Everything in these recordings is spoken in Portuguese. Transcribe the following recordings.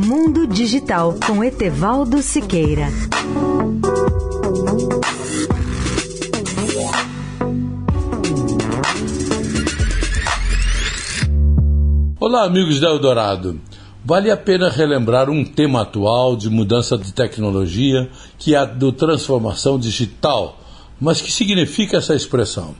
Mundo Digital com Etevaldo Siqueira. Olá, amigos da Eldorado. Vale a pena relembrar um tema atual de mudança de tecnologia, que é a do transformação digital. Mas que significa essa expressão?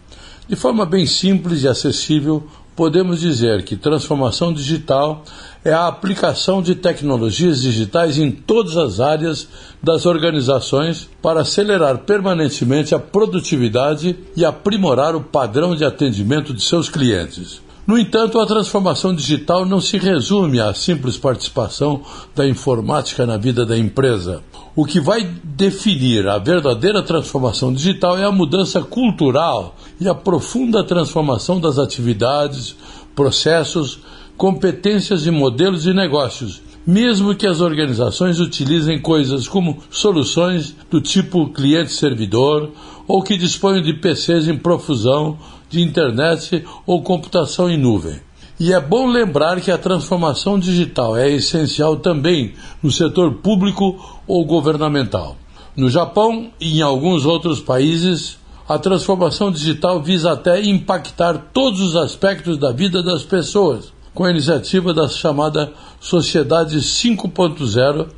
De forma bem simples e acessível, podemos dizer que transformação digital é a aplicação de tecnologias digitais em todas as áreas das organizações para acelerar permanentemente a produtividade e aprimorar o padrão de atendimento de seus clientes. No entanto, a transformação digital não se resume à simples participação da informática na vida da empresa. O que vai definir a verdadeira transformação digital é a mudança cultural e a profunda transformação das atividades, processos, competências e modelos de negócios, mesmo que as organizações utilizem coisas como soluções do tipo cliente-servidor ou que disponham de PCs em profusão de internet ou computação em nuvem. E é bom lembrar que a transformação digital é essencial também no setor público ou governamental. No Japão e em alguns outros países, a transformação digital visa até impactar todos os aspectos da vida das pessoas, com a iniciativa da chamada Sociedade 5.0,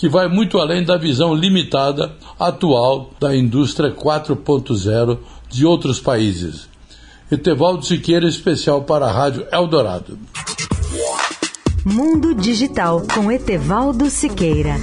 que vai muito além da visão limitada atual da indústria 4.0 de outros países. Etevaldo Siqueira, especial para a Rádio Eldorado. Mundo Digital com Etevaldo Siqueira.